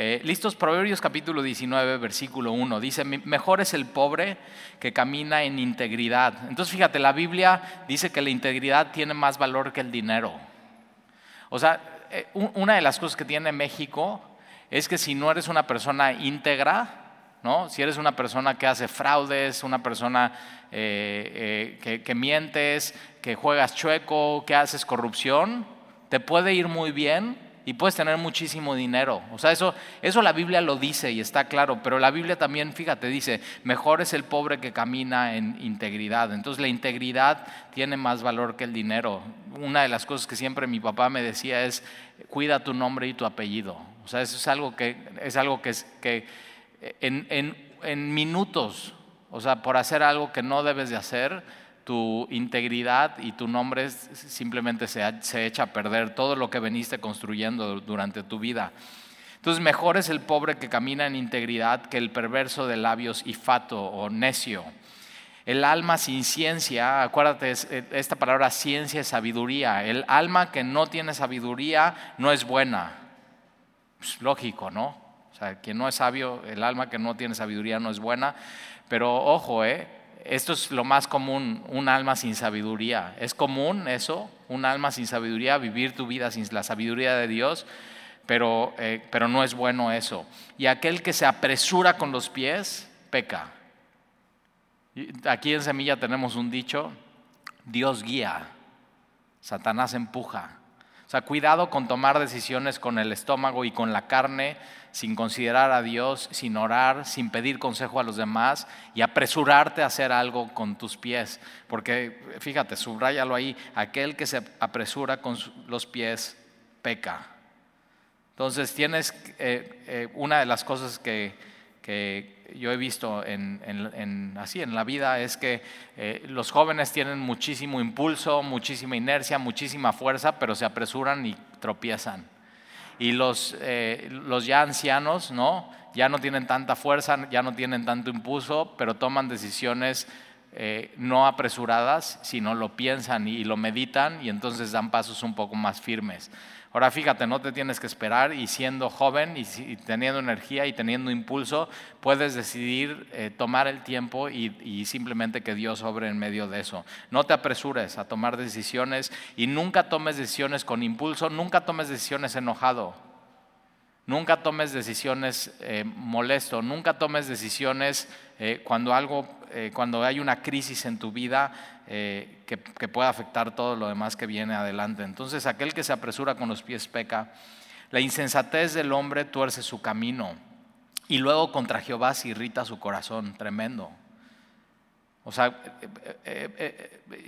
Eh, listos, Proverbios capítulo 19, versículo 1. Dice, mejor es el pobre que camina en integridad. Entonces fíjate, la Biblia dice que la integridad tiene más valor que el dinero. O sea, eh, una de las cosas que tiene México es que si no eres una persona íntegra, ¿no? Si eres una persona que hace fraudes, una persona eh, que, mientes, que juegas chueco, que haces corrupción, te puede ir muy bien y puedes tener muchísimo dinero. O sea, eso, eso la Biblia lo dice y está claro, pero la Biblia también, fíjate, dice, mejor es el pobre que camina en integridad. Entonces la integridad tiene más valor que el dinero. Una de las cosas que siempre mi papá me decía es, cuida tu nombre y tu apellido. O sea, eso es algo que, es algo que, que en, minutos, o sea, por hacer algo que no debes de hacer, tu integridad y tu nombre simplemente se, se, echa a perder todo lo que veniste construyendo durante tu vida. Entonces, mejor es el pobre que camina en integridad que el perverso de labios y fato o necio. El alma sin ciencia, acuérdate, eh, esta palabra ciencia es sabiduría. El alma que no tiene sabiduría no es buena. Es lógico, ¿no? O sea, quien no es sabio, el alma que no tiene sabiduría no es buena. Pero ojo, ¿eh? Esto es lo más común, un alma sin sabiduría. ¿Es común eso? Un alma sin sabiduría, vivir tu vida sin la sabiduría de Dios, pero, eh, pero no es bueno eso. Y aquel que se apresura con los pies, peca. Aquí en Semilla tenemos un dicho, Dios guía, Satanás empuja. O sea, cuidado con tomar decisiones con el estómago y con la carne sin considerar a Dios, sin orar, sin pedir consejo a los demás y apresurarte a hacer algo con tus pies. Porque fíjate, subrayalo ahí, aquel que se apresura con los pies peca. Entonces tienes eh, eh, una de las cosas que, yo he visto en, así en la vida es que eh, los jóvenes tienen muchísimo impulso, muchísima inercia, muchísima fuerza, pero se apresuran y tropiezan y los, eh, los ya ancianos, ¿no? Ya no tienen tanta fuerza, ya no tienen tanto impulso, pero toman decisiones eh, no apresuradas, sino lo piensan y lo meditan y entonces dan pasos un poco más firmes. Ahora fíjate, no te tienes que esperar y siendo joven y, teniendo energía y teniendo impulso, puedes decidir eh, tomar el tiempo y, simplemente que Dios obre en medio de eso. No te apresures a tomar decisiones y nunca tomes decisiones con impulso, nunca tomes decisiones enojado. Nunca tomes decisiones eh, molesto, nunca tomes decisiones eh, cuando, algo, cuando hay una crisis en tu vida que, que pueda afectar todo lo demás que viene adelante. Entonces aquel que se apresura con los pies peca. La insensatez del hombre tuerce su camino y luego contra Jehová se irrita su corazón, tremendo. O sea,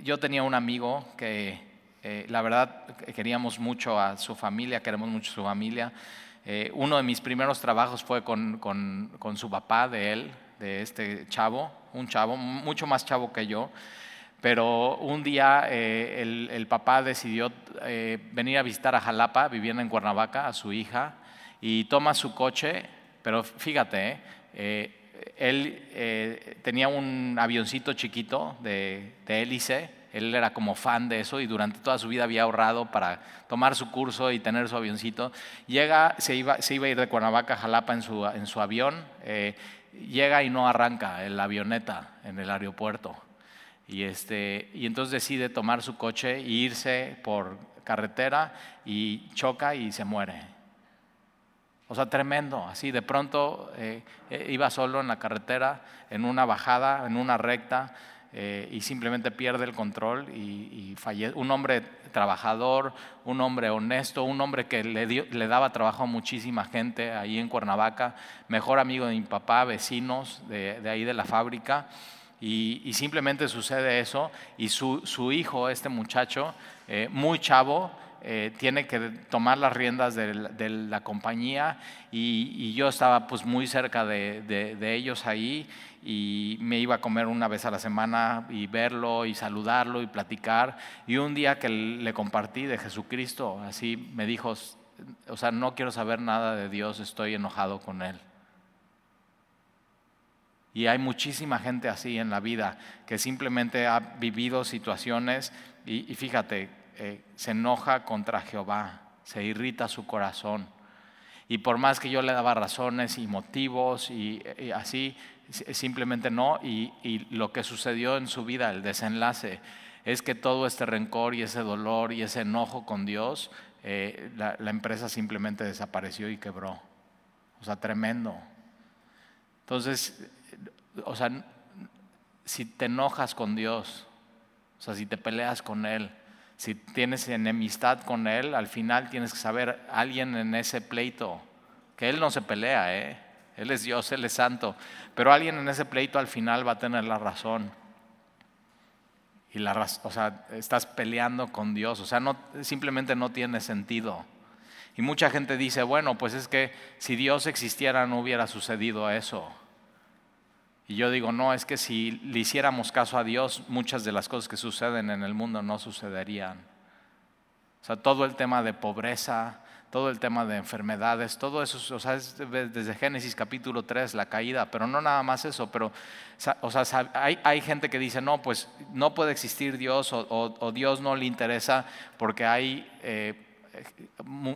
yo tenía un amigo que la verdad queríamos mucho a su familia, queremos mucho a su familia. Eh, uno de mis primeros trabajos fue con, con, su papá de él, de este chavo, un chavo, mucho más chavo que yo. Pero un día eh, el, papá decidió eh, venir a visitar a Jalapa, viviendo en Cuernavaca, a su hija, y toma su coche, pero fíjate, él tenía un avioncito chiquito de, de hélice, él era como fan de eso y durante toda su vida había ahorrado para tomar su curso y tener su avioncito. Llega, se iba, se iba a ir de Cuernavaca a Jalapa en su, en su avión, eh, llega y no arranca el avioneta en el aeropuerto. Y, este, y entonces decide tomar su coche e irse por carretera y choca y se muere. O sea, tremendo. Así de pronto eh, eh, iba solo en la carretera, en una bajada, en una recta, eh, y simplemente pierde el control y, fallece. Un hombre trabajador, un hombre honesto, un hombre que le, le, daba trabajo a muchísima gente ahí en Cuernavaca, mejor amigo de mi papá, vecinos de, ahí de la fábrica. Y, simplemente sucede eso y su, su hijo, este muchacho, eh, muy chavo, eh, tiene que tomar las riendas de, la compañía y, yo estaba pues muy cerca de, de ellos ahí y me iba a comer una vez a la semana y verlo y saludarlo y platicar. Y un día que le compartí de Jesucristo, así me dijo, o sea, no quiero saber nada de Dios, estoy enojado con Él. Y hay muchísima gente así en la vida que simplemente ha vivido situaciones y, fíjate, eh, se enoja contra Jehová, se irrita su corazón Y por más que yo le daba razones y motivos y, así, simplemente no. Y, lo que sucedió en su vida, el desenlace, es que todo este rencor y ese dolor y ese enojo con Dios, eh, la, la empresa simplemente desapareció y quebró. O sea, tremendo. Entonces, o sea, si te enojas con Dios, o sea, si te peleas con Él, si tienes enemistad con Él, al final tienes que saber, alguien en ese pleito, que Él no se pelea, ¿eh? Él es Dios, Él es santo, pero alguien en ese pleito al final va a tener la razón. Y la, o sea, estás peleando con Dios, o sea, no, simplemente no tiene sentido. Y mucha gente dice, bueno, pues es que si Dios existiera no hubiera sucedido eso. Y yo digo, no, es que si le hiciéramos caso a Dios, muchas de las cosas que suceden en el mundo no sucederían. O sea, todo el tema de pobreza, todo el tema de enfermedades, todo eso, o sea, es desde Génesis capítulo 3, la caída, pero no nada más eso, pero, o sea, hay, hay gente que dice, no, pues no puede existir Dios o, Dios no le interesa porque hay... Eh,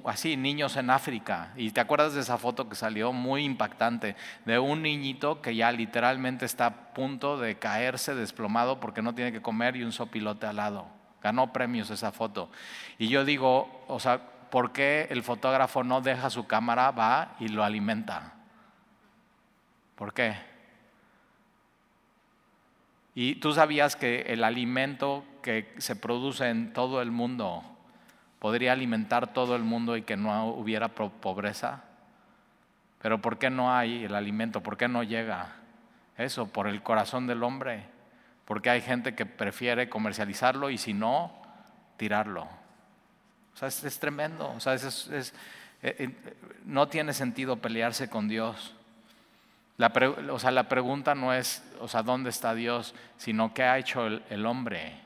así, niños en África. Y te acuerdas de esa foto que salió muy impactante, de un niñito que ya literalmente está a punto de caerse desplomado porque no tiene que comer y un sopilote al lado. Ganó premios esa foto. Y yo digo, o sea, ¿por qué el fotógrafo no deja su cámara, va y lo alimenta? ¿Por qué? Y tú sabías que el alimento que se produce en todo el mundo, podría alimentar todo el mundo y que no hubiera pobreza. Pero ¿por qué no hay el alimento? ¿Por qué no llega? Eso, por el corazón del hombre. Porque hay gente que prefiere comercializarlo y si no, tirarlo. O sea, es, tremendo. O sea, eh, eh, no tiene sentido pelearse con Dios. La o sea, la pregunta no es, o sea, ¿dónde está Dios? Sino qué ha hecho el hombre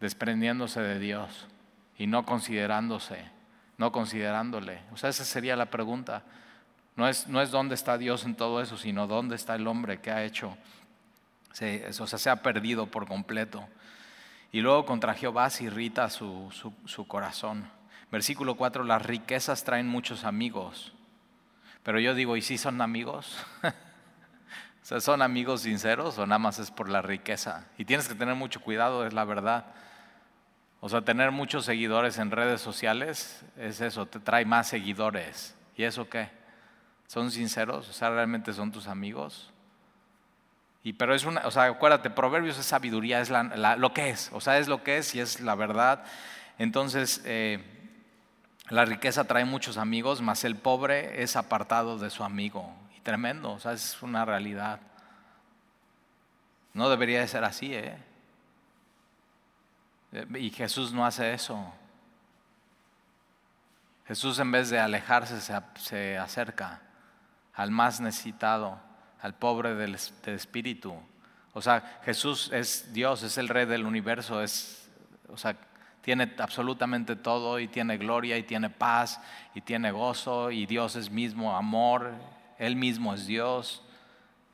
desprendiéndose de Dios y no considerándose, no considerándole. O sea, esa sería la pregunta. No es, no es dónde está Dios en todo eso, sino dónde está el hombre que ha hecho. Se, o sea, se ha perdido por completo. Y luego contra Jehová se irrita su, su, corazón. Versículo 4, las riquezas traen muchos amigos. Pero yo digo, ¿y si son amigos? o ¿son amigos sinceros o nada más es por la riqueza? Y tienes que tener mucho cuidado, es la verdad. O sea, tener muchos seguidores en redes sociales es eso, te trae más seguidores. ¿Y eso qué? ¿Son sinceros? O sea, ¿realmente son tus amigos? Y pero es una, o sea, acuérdate, proverbios es sabiduría, es lo que es, o sea, es lo que es y es la verdad. Entonces, eh, la riqueza trae muchos amigos, mas el pobre es apartado de su amigo. Y tremendo, o sea, es una realidad. No debería de ser así, ¿eh? Eh, y Jesús no hace eso. Jesús en vez de alejarse se, acerca al más necesitado, al pobre del, espíritu. O sea, Jesús es Dios, es el rey del universo, es, o sea, tiene absolutamente todo y tiene gloria y tiene paz y tiene gozo y Dios es mismo amor, Él mismo es Dios.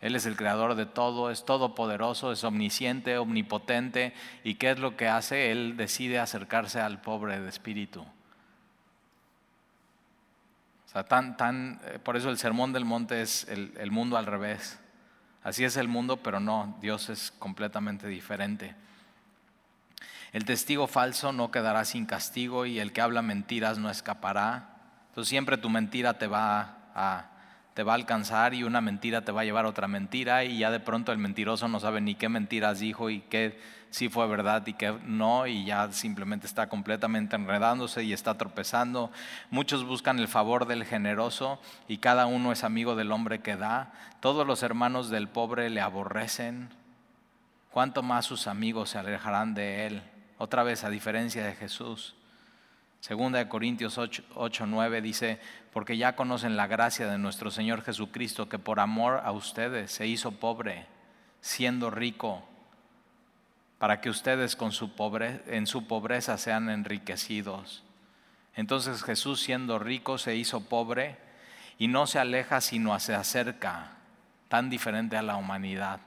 Él es el creador de todo, es todopoderoso, es omnisciente, omnipotente. ¿Y qué es lo que hace? Él decide acercarse al pobre de espíritu. O sea, tan, tan, eh, por eso el sermón del monte es el, el mundo al revés. Así es el mundo, pero no, Dios es completamente diferente. El testigo falso no quedará sin castigo y el que habla mentiras no escapará. Entonces siempre tu mentira te va a te va a alcanzar y una mentira te va a llevar a otra mentira y ya de pronto el mentiroso no sabe ni qué mentiras dijo y qué sí fue verdad y qué no y ya simplemente está completamente enredándose y está tropezando. Muchos buscan el favor del generoso y cada uno es amigo del hombre que da. Todos los hermanos del pobre le aborrecen. ¿Cuánto más sus amigos se alejarán de él? Otra vez a diferencia de Jesús. Segunda de Corintios 8, 9 dice, porque ya conocen la gracia de nuestro Señor Jesucristo, que por amor a ustedes se hizo pobre, siendo rico, para que ustedes con su pobre, en su pobreza sean enriquecidos. Entonces Jesús siendo rico se hizo pobre y no se aleja sino se acerca, tan diferente a la humanidad.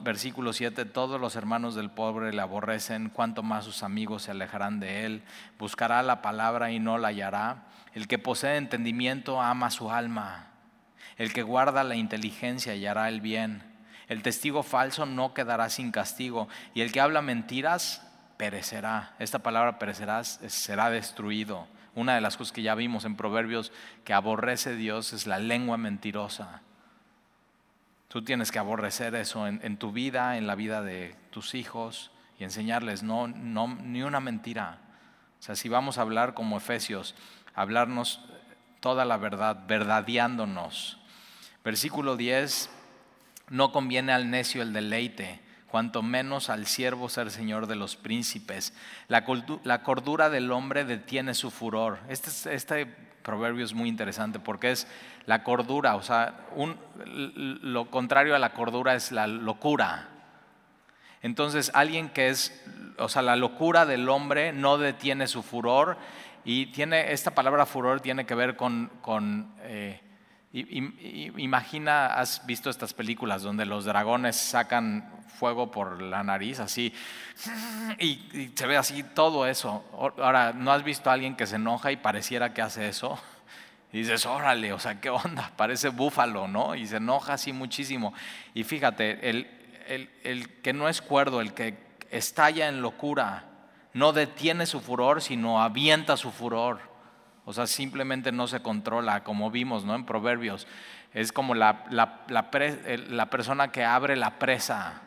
Versículo 7, todos los hermanos del pobre le aborrecen, cuanto más sus amigos se alejarán de él. Buscará la palabra y no la hallará. El que posee entendimiento ama su alma. El que guarda la inteligencia hallará el bien. El testigo falso no quedará sin castigo. Y el que habla mentiras perecerá. Esta palabra perecerá será destruido. Una de las cosas que ya vimos en Proverbios que aborrece Dios es la lengua mentirosa. Tú tienes que aborrecer eso en, tu vida, en la vida de tus hijos y enseñarles no, no, ni una mentira. O sea, si vamos a hablar como Efesios, hablarnos toda la verdad, verdadeándonos. Versículo 10, no conviene al necio el deleite, cuanto menos al siervo ser señor de los príncipes. La, cordura del hombre detiene su furor. Este, este proverbio es muy interesante porque es la cordura, o sea, lo contrario a la cordura es la locura. Entonces, alguien que es, o sea, la locura del hombre no detiene su furor y tiene, esta palabra furor tiene que ver con, con eh, imagina, has visto estas películas donde los dragones sacan fuego por la nariz, así, y, se ve así todo eso. Ahora, ¿no has visto a alguien que se enoja y pareciera que hace eso? Y dices, órale, o sea, ¿qué onda? Parece búfalo, ¿no? Y se enoja así muchísimo. Y fíjate, el, el, el que no es cuerdo, el que estalla en locura, no detiene su furor, sino avienta su furor. O sea, simplemente no se controla, como vimos ¿no? en Proverbios. Es como la, la, la, la persona que abre la presa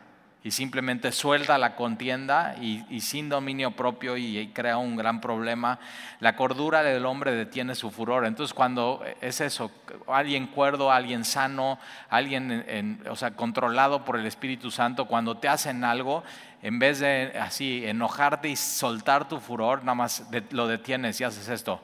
y simplemente suelta la contienda y, sin dominio propio y, crea un gran problema. La cordura del hombre detiene su furor. Entonces cuando es eso, alguien cuerdo, alguien sano, alguien o sea, controlado por el Espíritu Santo, cuando te hacen algo, en vez de así enojarte y soltar tu furor, nada más lo detienes y haces esto.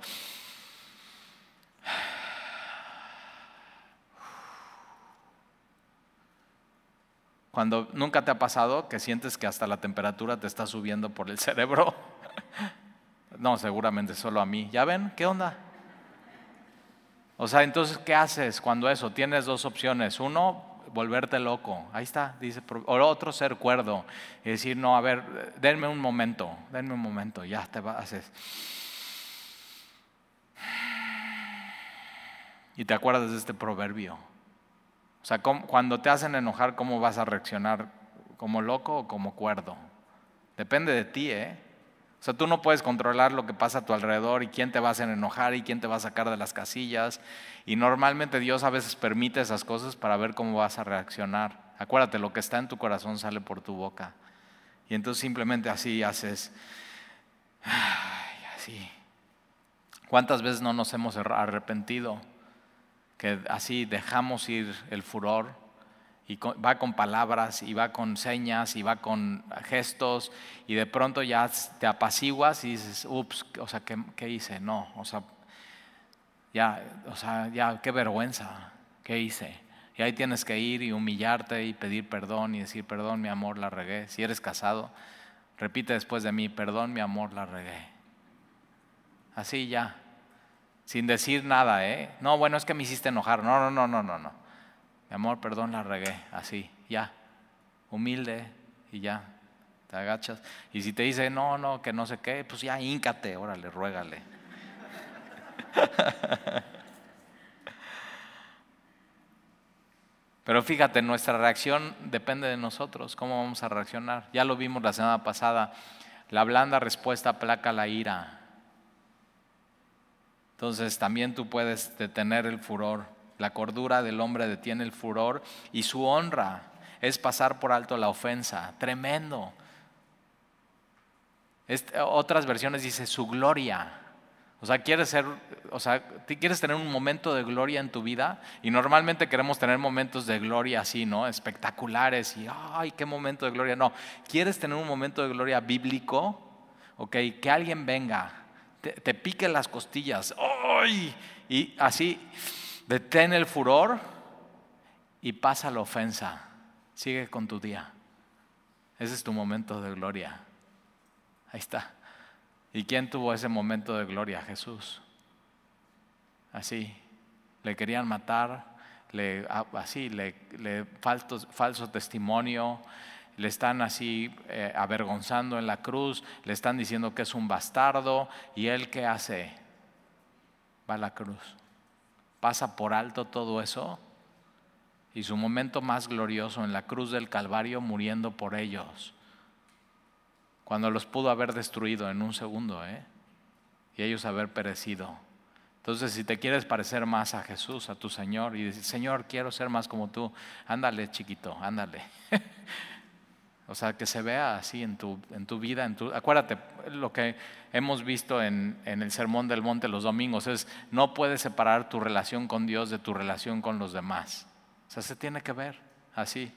Cuando nunca te ha pasado que sientes que hasta la temperatura te está subiendo por el cerebro. No, seguramente solo a mí. ¿Ya ven? ¿Qué onda? O sea, entonces, ¿qué haces cuando eso? Tienes dos opciones. Uno, volverte loco. Ahí está, dice. O otro, ser cuerdo. Y decir, no, a ver, denme un momento, denme un momento, ya te haces. Y te acuerdas de este proverbio. O sea, cuando te hacen enojar, ¿cómo vas a reaccionar? ¿Como loco o como cuerdo? Depende de ti, ¿eh? O sea, tú no puedes controlar lo que pasa a tu alrededor y quién te va a hacer enojar y quién te va a sacar de las casillas. Y normalmente Dios a veces permite esas cosas para ver cómo vas a reaccionar. Acuérdate, lo que está en tu corazón sale por tu boca. Y entonces simplemente así haces, así. ¿Cuántas veces no nos hemos arrepentido? Que así dejamos ir el furor y va con palabras y va con señas y va con gestos y de pronto ya te apaciguas y dices, ups, o sea, ¿qué, hice? No, o sea, ya, o sea, ya, qué vergüenza, ¿qué hice? Y ahí tienes que ir y humillarte y pedir perdón y decir, perdón, mi amor, la regué. Si eres casado, repite después de mí, perdón, mi amor, la regué. Así ya, sin decir nada, ¿eh? No, bueno, es que me hiciste enojar. No, no, no, no, no, no. Mi amor, perdón, la regué. Así, ya. Humilde y ya. Te agachas. Y si te dice, no, no, que no sé qué, pues ya híncate, órale, ruégale. Pero fíjate, nuestra reacción depende de nosotros, cómo vamos a reaccionar. Ya lo vimos la semana pasada, la blanda respuesta aplaca la ira. Entonces también tú puedes detener el furor. La cordura del hombre detiene el furor y su honra es pasar por alto la ofensa. Tremendo. otras versiones dice su gloria. O sea, quieres ser, o sea, quieres tener un momento de gloria en tu vida y normalmente queremos tener momentos de gloria así, ¿no? Espectaculares y ay, qué momento de gloria. No, quieres tener un momento de gloria bíblico, ok, que alguien venga te, pique las costillas, ¡ay! Y así, detén el furor y pasa la ofensa. Sigue con tu día. Ese es tu momento de gloria. Ahí está. ¿Y quién tuvo ese momento de gloria? Jesús. Así. Le querían matar, le, así, le, le falso, falso testimonio, le están así eh, avergonzando en la cruz, le están diciendo que es un bastardo y él qué hace? Va a la cruz. Pasa por alto todo eso y su momento más glorioso en la cruz del Calvario muriendo por ellos, cuando los pudo haber destruido en un segundo ¿eh? y ellos haber perecido. Entonces, si te quieres parecer más a Jesús, a tu Señor, y decir, Señor, quiero ser más como tú, ándale, chiquito, ándale. o sea, que se vea así en tu, en tu vida. En tu, acuérdate, lo que hemos visto en, en el Sermón del Monte los domingos es, no puedes separar tu relación con Dios de tu relación con los demás. O sea, se tiene que ver así.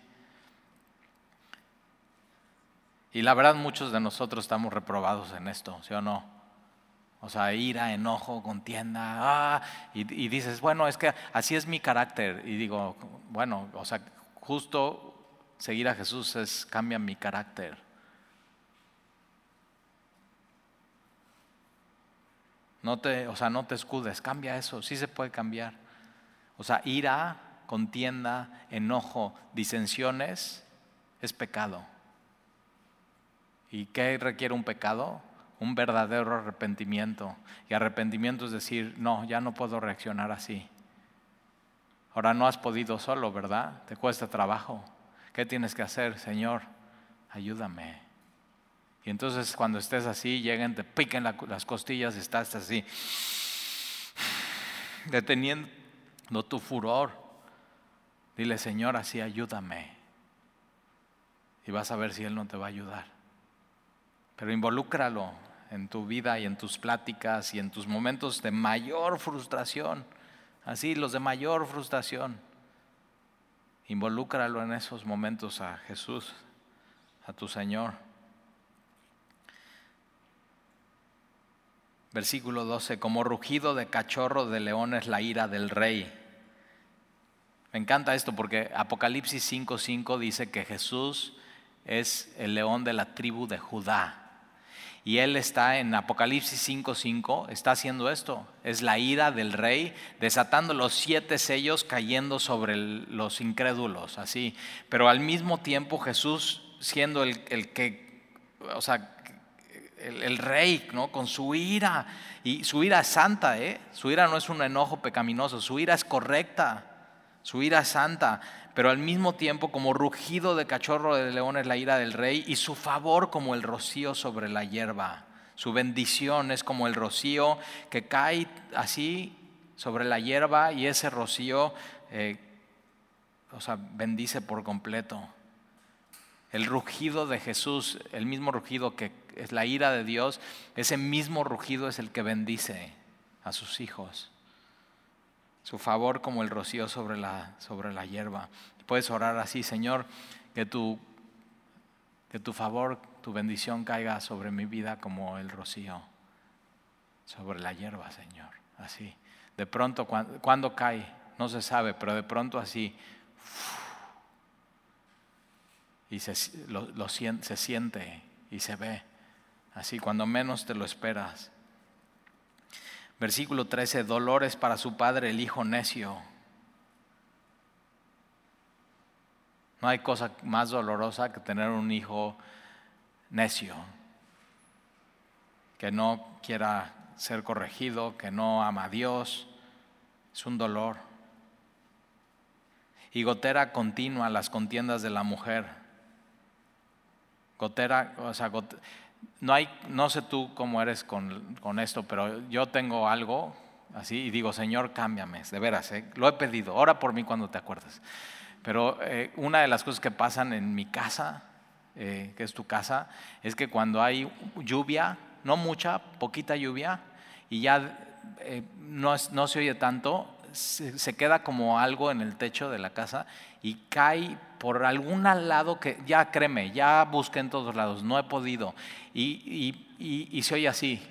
Y la verdad muchos de nosotros estamos reprobados en esto, ¿sí o no? O sea, ira, enojo, contienda, ah, y, y, dices, bueno, es que así es mi carácter. Y digo, bueno, o sea, justo seguir a Jesús es cambia mi carácter. No te, o sea, no te escudes, cambia eso, sí se puede cambiar. O sea, ira, contienda, enojo, disensiones, es pecado. ¿Y qué requiere un pecado? Un verdadero arrepentimiento. Y arrepentimiento es decir, no, ya no puedo reaccionar así. Ahora no has podido solo, ¿verdad? Te cuesta trabajo. ¿Qué tienes que hacer, Señor? Ayúdame. Y entonces cuando estés así, lleguen, te piquen las costillas y estás así, deteniendo tu furor. Dile, Señor, así ayúdame. Y vas a ver si Él no te va a ayudar. Pero involúcralo en tu vida y en tus pláticas y en tus momentos de mayor frustración. Así, los de mayor frustración. Involúcralo en esos momentos a Jesús, a tu Señor. Versículo 12, como rugido de cachorro de león es la ira del rey me encanta esto porque Apocalipsis 5:5 dice que Jesús es el león de la tribu de Judá. Y él está en Apocalipsis 5:5, está haciendo esto. Es la ira del rey, desatando los siete sellos cayendo sobre los incrédulos, así. Pero al mismo tiempo Jesús siendo el, que, o sea, el, el, rey, ¿no? Con su ira. Y su ira es santa, ¿eh? Su ira no es un enojo pecaminoso, su ira es correcta. Su ira es santa, pero al mismo tiempo como rugido de cachorro de león es la ira del rey y su favor como el rocío sobre la hierba. Su bendición es como el rocío que cae así sobre la hierba y ese rocío, eh, o sea, bendice por completo. El rugido de Jesús, el mismo rugido que es la ira de Dios, ese mismo rugido es el que bendice a sus hijos su favor como el rocío sobre la, sobre la hierba. Puedes orar así, Señor, que tu, que tu favor, tu bendición caiga sobre mi vida como el rocío sobre la hierba, Señor. Así. De pronto, cuando, cae, no se sabe, pero de pronto así. Y se, lo, se siente y se ve. Así, cuando menos te lo esperas. Versículo 13, dolores para su padre el hijo necio. No hay cosa más dolorosa que tener un hijo necio, que no quiera ser corregido, que no ama a Dios. Es un dolor. Y gotera continua las contiendas de la mujer. Gotera, o sea, no hay, no sé tú cómo eres con, esto, pero yo tengo algo así y digo, Señor, cámbiame, de veras, ¿eh? lo he pedido, ora por mí cuando te acuerdes. Pero eh, una de las cosas que pasan en mi casa, eh, que es tu casa, es que cuando hay lluvia, no mucha, poquita lluvia, y ya no, no, se oye tanto, se, queda como algo en el techo de la casa y cae por algún lado que ya créeme, ya busqué en todos lados, no he podido. Y, y, se oye así.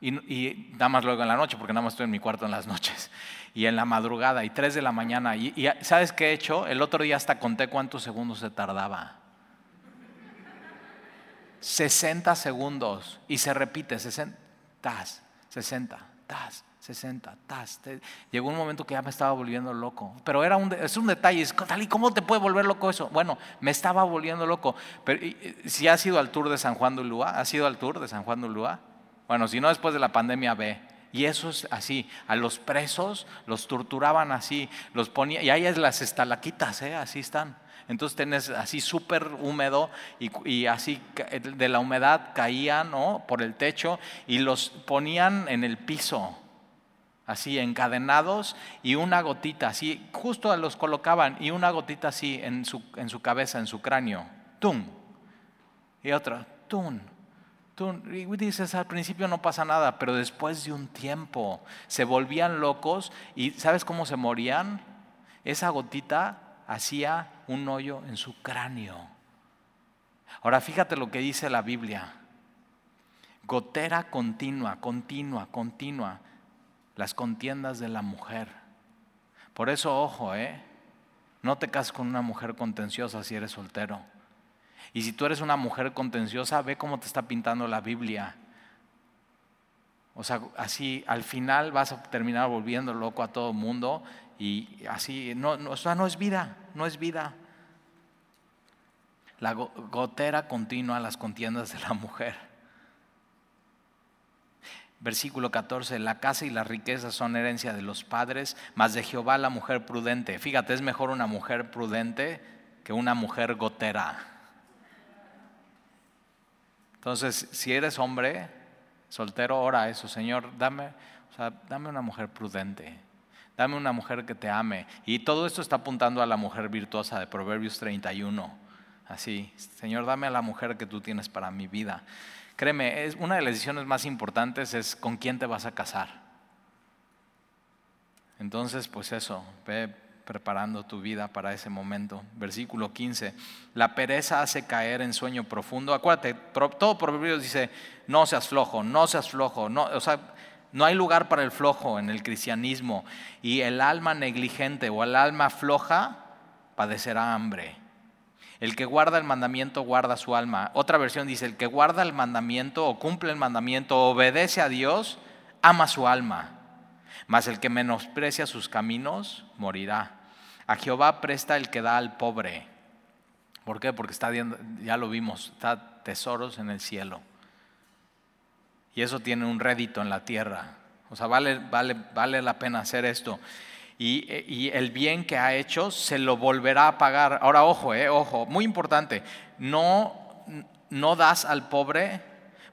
Y, y, nada más luego en la noche, porque nada más estoy en mi cuarto en las noches. Y en la madrugada, y tres de la mañana. Y, y ¿sabes qué he hecho? El otro día hasta conté cuántos segundos se tardaba. 60 segundos y se repite, 60, 60. tas, 60, tas. Llegó un momento que ya me estaba volviendo loco. Pero era un, es un detalle, ¿cómo te puede volver loco eso? Bueno, me estaba volviendo loco. Pero si has ido al tour de San Juan de Ulúa, ¿has ido al tour de San Juan de Ulúa? Bueno, si no después de la pandemia ve. Y eso es así, a los presos los torturaban así, los ponía, y ahí es las estalaquitas, ¿eh? así están. Entonces tenés así súper húmedo y, así de la humedad caían ¿no? por el techo y los ponían en el piso, así encadenados y una gotita, así justo los colocaban y una gotita así en su, en su cabeza, en su cráneo, tum, y otra, tum. Y dices, al principio no pasa nada, pero después de un tiempo se volvían locos y ¿sabes cómo se morían? Esa gotita hacía un hoyo en su cráneo. Ahora fíjate lo que dice la Biblia. Gotera continua, continua, continua. Las contiendas de la mujer. Por eso, ojo, ¿eh? No te cases con una mujer contenciosa si eres soltero. Y si tú eres una mujer contenciosa, ve cómo te está pintando la Biblia. O sea, así al final vas a terminar volviendo loco a todo el mundo y así, no, no, no es vida, no es vida. La gotera continua, las contiendas de la mujer. Versículo 14, la casa y las riquezas son herencia de los padres, mas de Jehová la mujer prudente. Fíjate, es mejor una mujer prudente que una mujer gotera. Entonces, si eres hombre, soltero, ora eso, Señor, dame, o sea, dame una mujer prudente dame una mujer que te ame. Y todo esto está apuntando a la mujer virtuosa de Proverbios 31. Así, Señor, dame a la mujer que tú tienes para mi vida. Créeme, es una de las decisiones más importantes es con quién te vas a casar. Entonces, pues eso, ve preparando tu vida para ese momento. Versículo 15. La pereza hace caer en sueño profundo. Acuérdate, todo Proverbios dice, no seas flojo, no seas flojo. No, o sea, no hay lugar para el flojo en el cristianismo y el alma negligente o el alma floja padecerá hambre. El que guarda el mandamiento guarda su alma. Otra versión dice, el que guarda el mandamiento o cumple el mandamiento, obedece a Dios, ama su alma. Mas el que menosprecia sus caminos morirá. A Jehová presta el que da al pobre. ¿Por qué? Porque está, ya lo vimos, está tesoros en el cielo. Y eso tiene un rédito en la tierra. O sea, vale, vale, vale la pena hacer esto. Y, el bien que ha hecho se lo volverá a pagar. Ahora, ojo, eh, ojo, muy importante. No, no das al pobre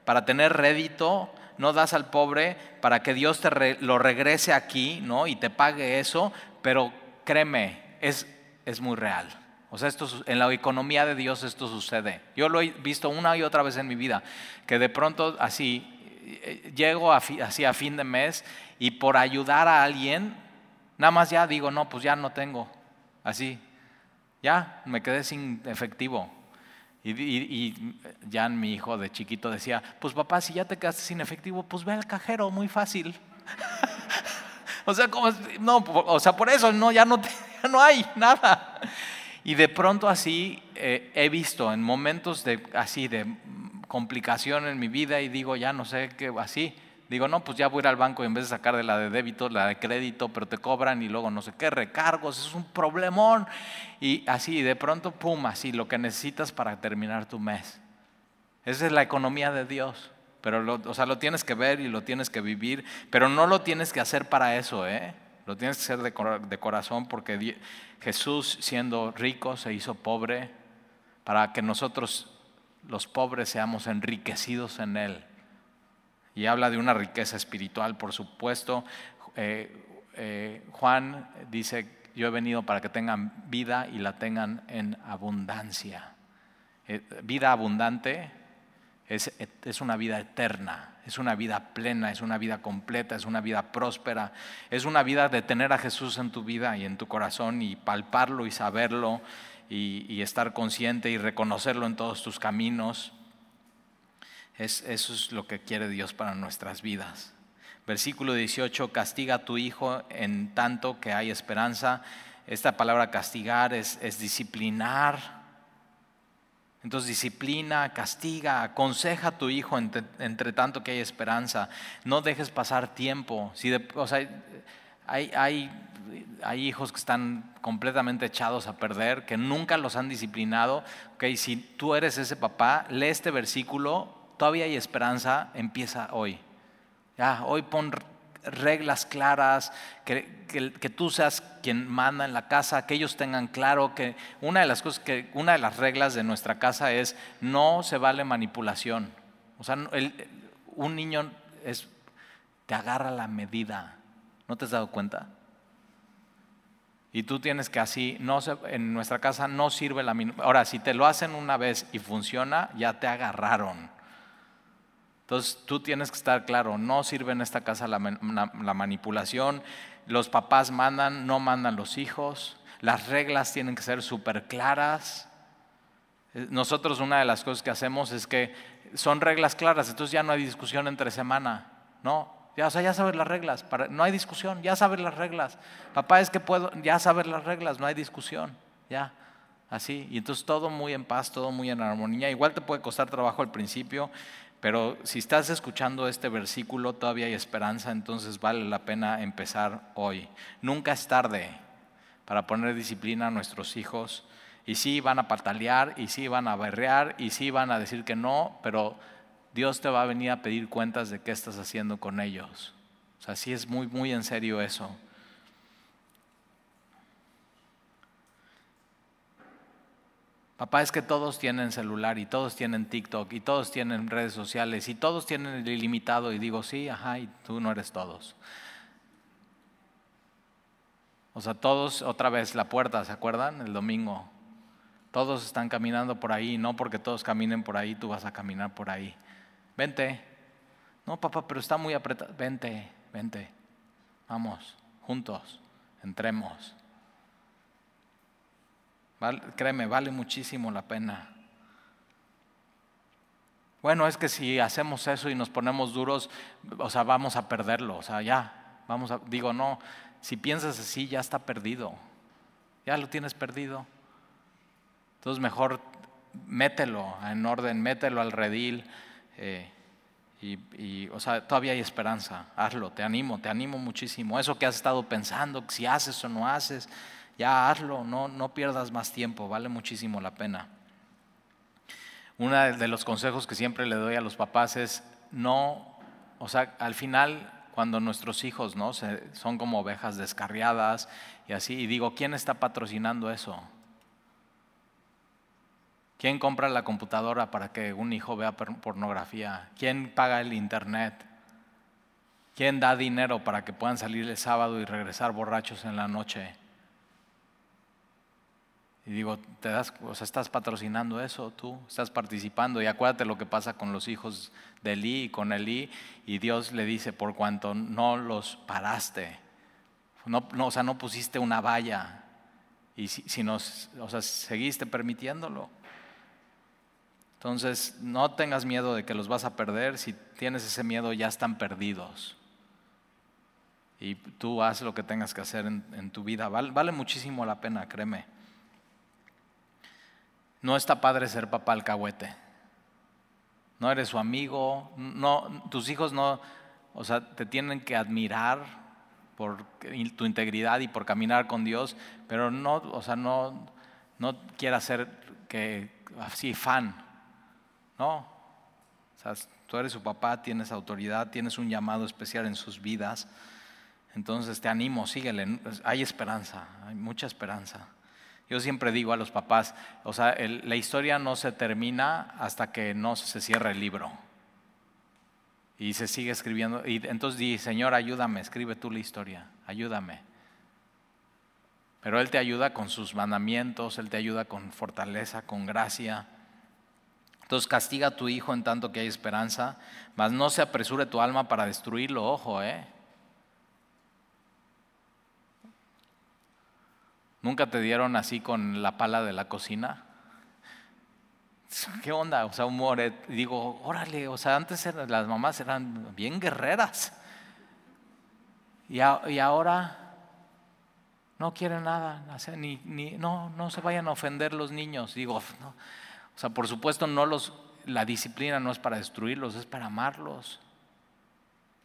para tener rédito, no das al pobre para que Dios te lo regrese aquí, ¿no? Y te pague eso, pero créeme, es, es muy real. O sea, esto, en la economía de Dios esto sucede. Yo lo he visto una y otra vez en mi vida, que de pronto así llego así a fin de mes y por ayudar a alguien, nada más ya digo, no, pues ya no tengo, así, ya me quedé sin efectivo. Y, ya mi hijo de chiquito decía, pues papá, si ya te quedaste sin efectivo, pues ve al cajero, muy fácil. o sea, como, no, o sea, por eso no, ya no, no hay nada. Y de pronto así eh, he visto en momentos de, así de complicación en mi vida y digo, ya no sé qué, así. Digo, no, pues ya voy a ir al banco y en vez de sacar de la de débito, la de crédito, pero te cobran y luego no sé qué, recargos, es un problemón. Y así, de pronto, pum, así, lo que necesitas para terminar tu mes. Esa es la economía de Dios. Pero, lo, o sea, lo tienes que ver y lo tienes que vivir, pero no lo tienes que hacer para eso, ¿eh? Lo tienes que hacer de, de corazón porque Jesús, siendo rico, se hizo pobre para que nosotros los pobres seamos enriquecidos en Él. Y habla de una riqueza espiritual, por supuesto. Eh, eh, Juan dice, yo he venido para que tengan vida y la tengan en abundancia. Eh, vida abundante es, es, una vida eterna, es una vida plena, es una vida completa, es una vida próspera, es una vida de tener a Jesús en tu vida y en tu corazón y palparlo y saberlo y, estar consciente y reconocerlo en todos tus caminos. Es, eso es lo que quiere Dios para nuestras vidas. Versículo 18, castiga a tu hijo en tanto que hay esperanza. Esta palabra castigar es, disciplinar, Entonces disciplina, castiga, aconseja a tu hijo entre, tanto que hay esperanza. No dejes pasar tiempo. Si hay, hay, hijos que están completamente echados a perder, que nunca los han disciplinado. Okay, si tú eres ese papá, lee este versículo, todavía hay esperanza, empieza hoy. Ya, hoy pon reglas claras, que, que, tú seas quien manda en la casa, que ellos tengan claro que una de las cosas que una de las reglas de nuestra casa es no se vale manipulación. O sea, un niño es, te agarra la medida. ¿No te has dado cuenta? Y tú tienes que así, no en nuestra casa no sirve la... Ahora, si te lo hacen una vez y funciona, ya te agarraron. Entonces tú tienes que estar claro, no sirve en esta casa la, manipulación, los papás mandan, no mandan los hijos, las reglas tienen que ser súper claras. Eh, nosotros una de las cosas que hacemos es que son reglas claras, entonces ya no hay discusión entre semana, ¿no? Ya, o sea, ya sabes las reglas, no hay discusión, ya sabes las reglas. Papá, es que puedo, ya sabes las reglas, no hay discusión, ya. Así, y entonces todo muy en paz, todo muy en armonía. Igual te puede costar trabajo al principio, pero si estás escuchando este versículo, todavía hay esperanza, entonces vale la pena empezar hoy. Nunca es tarde para poner disciplina a nuestros hijos. Y sí van a patalear, y sí van a berrear, y sí van a decir que no, pero Dios te va a venir a pedir cuentas de qué estás haciendo con ellos. O sea, sí es muy, muy en serio eso. Papá, es que todos tienen celular y todos tienen TikTok y todos tienen redes sociales y todos tienen el ilimitado y digo, sí, ajá, y tú no eres todos. O sea, todos, otra vez, la puerta, ¿se acuerdan? El domingo. Todos están caminando por ahí, no porque todos caminen por ahí, tú vas a caminar por ahí. Vente. No, papá, pero está muy apretado. Vente, vente. Vamos, juntos, entremos créeme, vale muchísimo la pena. Bueno, es que si hacemos eso y nos ponemos duros, o sea, vamos a perderlo. O sea, ya, vamos a, digo, no, si piensas así, ya está perdido. Ya lo tienes perdido. Entonces, mejor mételo en orden, mételo al redil. Eh, y, y, o sea, todavía hay esperanza. Hazlo, te animo, te animo muchísimo. Eso que has estado pensando, si haces o no haces, ya hazlo, no, no pierdas más tiempo, vale muchísimo la pena. Uno de los consejos que siempre le doy a los papás es no, o sea, al final cuando nuestros hijos ¿no? son como ovejas descarriadas y así, y digo, ¿quién está patrocinando eso? ¿Quién compra la computadora para que un hijo vea pornografía? ¿Quién paga el internet? ¿Quién da dinero para que puedan salir el sábado y regresar borrachos en la noche? Y digo, te das, o sea, estás patrocinando eso tú, estás participando. Y acuérdate lo que pasa con los hijos de Eli y con Eli. Y Dios le dice, por cuanto no los paraste, no, o sea, no pusiste una valla. Y si, si nos, o sea, seguiste permitiéndolo. Entonces, no tengas miedo de que los vas a perder. Si tienes ese miedo, ya están perdidos. Y tú haz lo que tengas que hacer en, tu vida. vale muchísimo la pena, créeme. No está padre ser papá alcahuete. No eres su amigo, no, tus hijos no, o sea, te tienen que admirar por tu integridad y por caminar con Dios, pero no, o sea, no, no quieras ser que así fan, ¿no? O sea, tú eres su papá, tienes autoridad, tienes un llamado especial en sus vidas. Entonces te animo, síguele, hay esperanza, hay mucha esperanza. Yo siempre digo a los papás, o sea, la historia no se termina hasta que no se cierra el libro. Y se sigue escribiendo. Y entonces di, Señor, ayúdame, escribe tú la historia, ayúdame. Pero Él te ayuda con sus mandamientos, Él te ayuda con fortaleza, con gracia. Entonces castiga a tu hijo en tanto que hay esperanza, mas no se apresure tu alma para destruirlo, ojo, ¿eh? ¿Nunca te dieron así con la pala de la cocina? ¿Qué onda? O sea, humor. Eh, digo, órale, o sea, antes las mamás eran bien guerreras. Y, ahora no quieren nada, ni, ni, no, no se vayan a ofender los niños. Digo, O sea, por supuesto, no los, la disciplina no es para destruirlos, es para amarlos.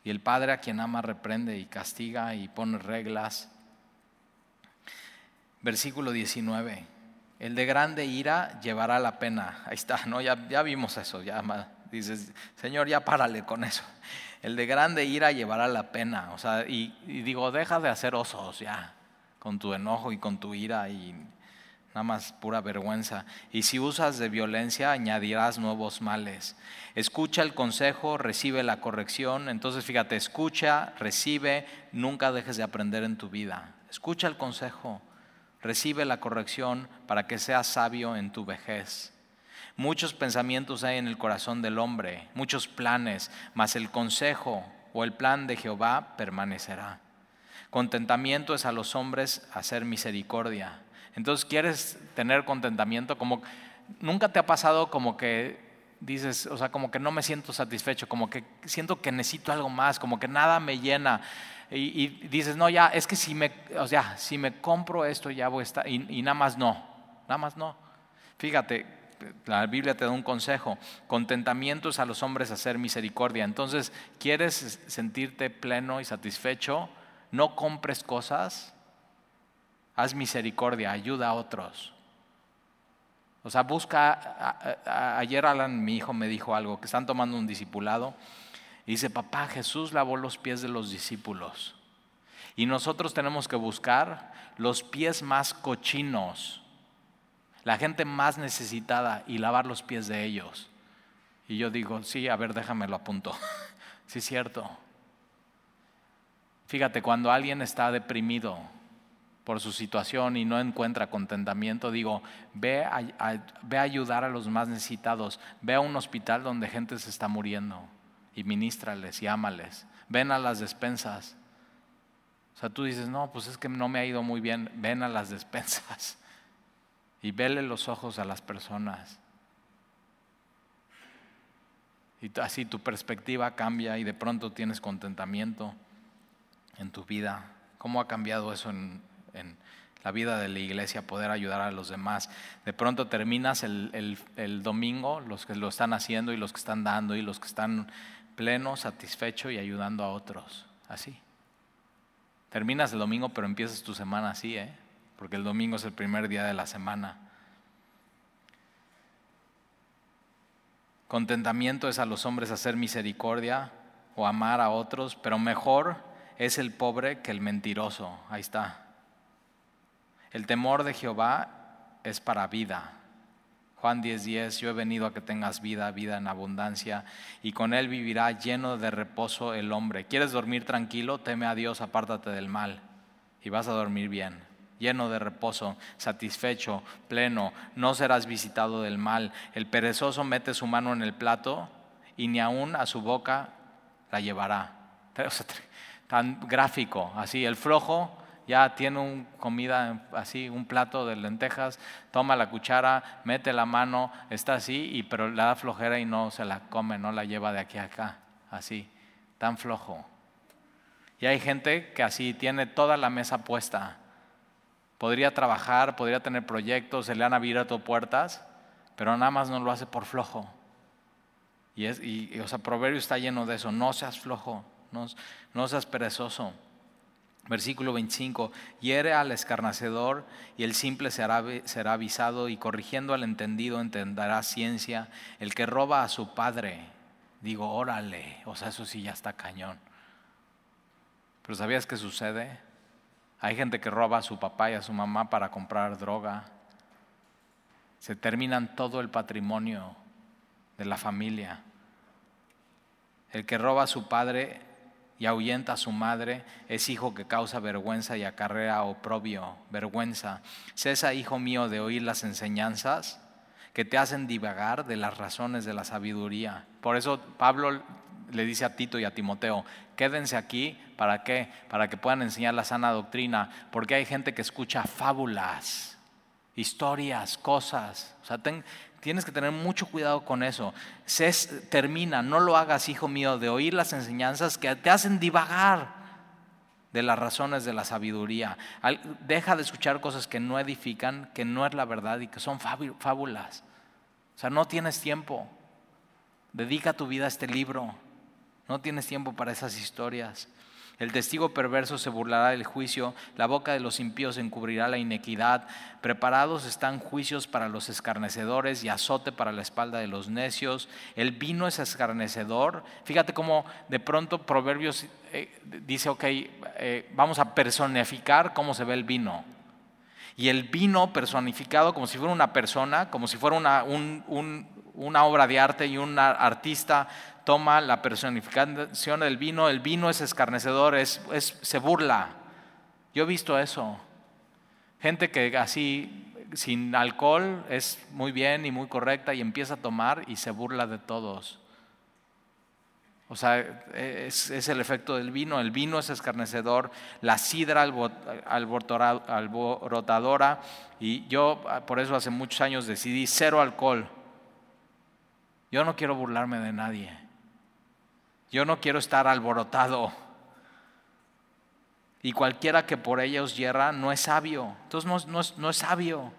Y el Padre a quien ama reprende y castiga y pone reglas. Versículo 19. El de grande ira llevará la pena. Ahí está, ¿no? Ya, ya vimos eso. Ya dices, Señor, ya párale con eso. El de grande ira llevará la pena. O sea, y, y digo, deja de hacer osos ya, con tu enojo y con tu ira y nada más pura vergüenza. Y si usas de violencia, añadirás nuevos males. Escucha el consejo, recibe la corrección. Entonces, fíjate, escucha, recibe, nunca dejes de aprender en tu vida. Escucha el consejo, recibe la corrección para que seas sabio en tu vejez. Muchos pensamientos hay en el corazón del hombre, muchos planes, mas el consejo o el plan de Jehová permanecerá. Contentamiento es a los hombres hacer misericordia entonces, ¿quieres tener contentamiento? Como nunca te ha pasado como que dices, o sea, como que no me siento satisfecho, como que siento que necesito algo más, como que nada me llena. Y, dices, no, ya, es que si me, o sea, si me compro esto ya voy a estar, y, nada más no, nada más no. Fíjate, la Biblia te da un consejo, contentamiento es a los hombres hacer misericordia. Entonces, ¿quieres sentirte pleno y satisfecho? No compres cosas haz misericordia, ayuda a otros. O sea, busca, ayer Alan, mi hijo, me dijo algo, que están tomando un discipulado, dice, papá, Jesús lavó los pies de los discípulos. Y nosotros tenemos que buscar los pies más cochinos, la gente más necesitada, y lavar los pies de ellos. Y yo digo, sí, a ver, déjame lo apunto. sí, es cierto. Fíjate, cuando alguien está deprimido, por su situación y no encuentra contentamiento, digo, ve a, ve a ayudar a los más necesitados, ve a un hospital donde gente se está muriendo y ministrales y ámales, ven a las despensas. O sea, tú dices, no, pues es que no me ha ido muy bien, ven a las despensas y vele los ojos a las personas. Y así tu perspectiva cambia y de pronto tienes contentamiento en tu vida. ¿Cómo ha cambiado eso en, en la vida de la iglesia, poder ayudar a los demás. De pronto terminas el, domingo, los que lo están haciendo y los que están dando y los que están plenos, satisfechos y ayudando a otros. Así. Terminas el domingo, pero empiezas tu semana así, ¿eh? porque el domingo es el primer día de la semana. Contentamiento es a los hombres hacer misericordia o amar a otros, pero mejor es el pobre que el mentiroso. Ahí está. El temor de Jehová es para vida. Juan 10:10, 10, yo he venido a que tengas vida, vida en abundancia, y con él vivirá lleno de reposo el hombre. ¿Quieres dormir tranquilo? Teme a Dios, apártate del mal, y vas a dormir bien, lleno de reposo, satisfecho, pleno, no serás visitado del mal. El perezoso mete su mano en el plato y ni aún a su boca la llevará. Tan gráfico, así, el flojo ya tiene un comida así, un plato de lentejas, toma la cuchara, mete la mano, está así, y, pero le da flojera y no se la come, no la lleva de aquí a acá, así, tan flojo. Y hay gente que así tiene toda la mesa puesta. Podría trabajar, podría tener proyectos, se le han abierto puertas, pero nada más no lo hace por flojo. Y, es, y, o sea, Proverbio está lleno de eso, no seas flojo, no, no seas perezoso. Versículo 25, hiere al escarnecedor y el simple será, avisado y corrigiendo al entendido entenderá ciencia. El que roba a su padre, digo, órale, o sea, eso sí ya está cañón. Pero ¿sabías qué sucede? Hay gente que roba a su papá y a su mamá para comprar droga. Se terminan todo el patrimonio de la familia. El que roba a su padre y ahuyenta a su madre, es hijo que causa vergüenza y acarrea oprobio, vergüenza. Cesa, hijo mío, de oír las enseñanzas que te hacen divagar de las razones de la sabiduría. Por eso Pablo le dice a Tito y a Timoteo, quédense aquí, ¿para qué? Para que puedan enseñar la sana doctrina, porque hay gente que escucha fábulas, historias, cosas. O sea, ten, Tienes que tener mucho cuidado con eso. Se termina, no lo hagas, hijo mío, de oír las enseñanzas que te hacen divagar de las razones de la sabiduría. Deja de escuchar cosas que no edifican, que no es la verdad y que son fábulas. O sea, no tienes tiempo. Dedica tu vida a este libro. No tienes tiempo para esas historias. El testigo perverso se burlará del juicio, la boca de los impíos encubrirá la inequidad. Preparados están juicios para los escarnecedores y azote para la espalda de los necios. El vino es escarnecedor. Fíjate cómo de pronto Proverbios eh, dice, ok, eh, vamos a personificar cómo se ve el vino. Y el vino personificado como si fuera una persona, como si fuera una, una obra de arte y un artista toma la personificación del vino, el vino es escarnecedor, es, se burla. Yo he visto eso. Gente que así, sin alcohol, es muy bien y muy correcta y empieza a tomar y se burla de todos. O sea, es, es, el efecto del vino. El vino es escarnecedor, la sidra alborotadora. Y yo por eso hace muchos años decidí cero alcohol. Yo no quiero burlarme de nadie. Yo no quiero estar alborotado. Y cualquiera que por ella os hierra no es sabio. Entonces no, es, no es sabio.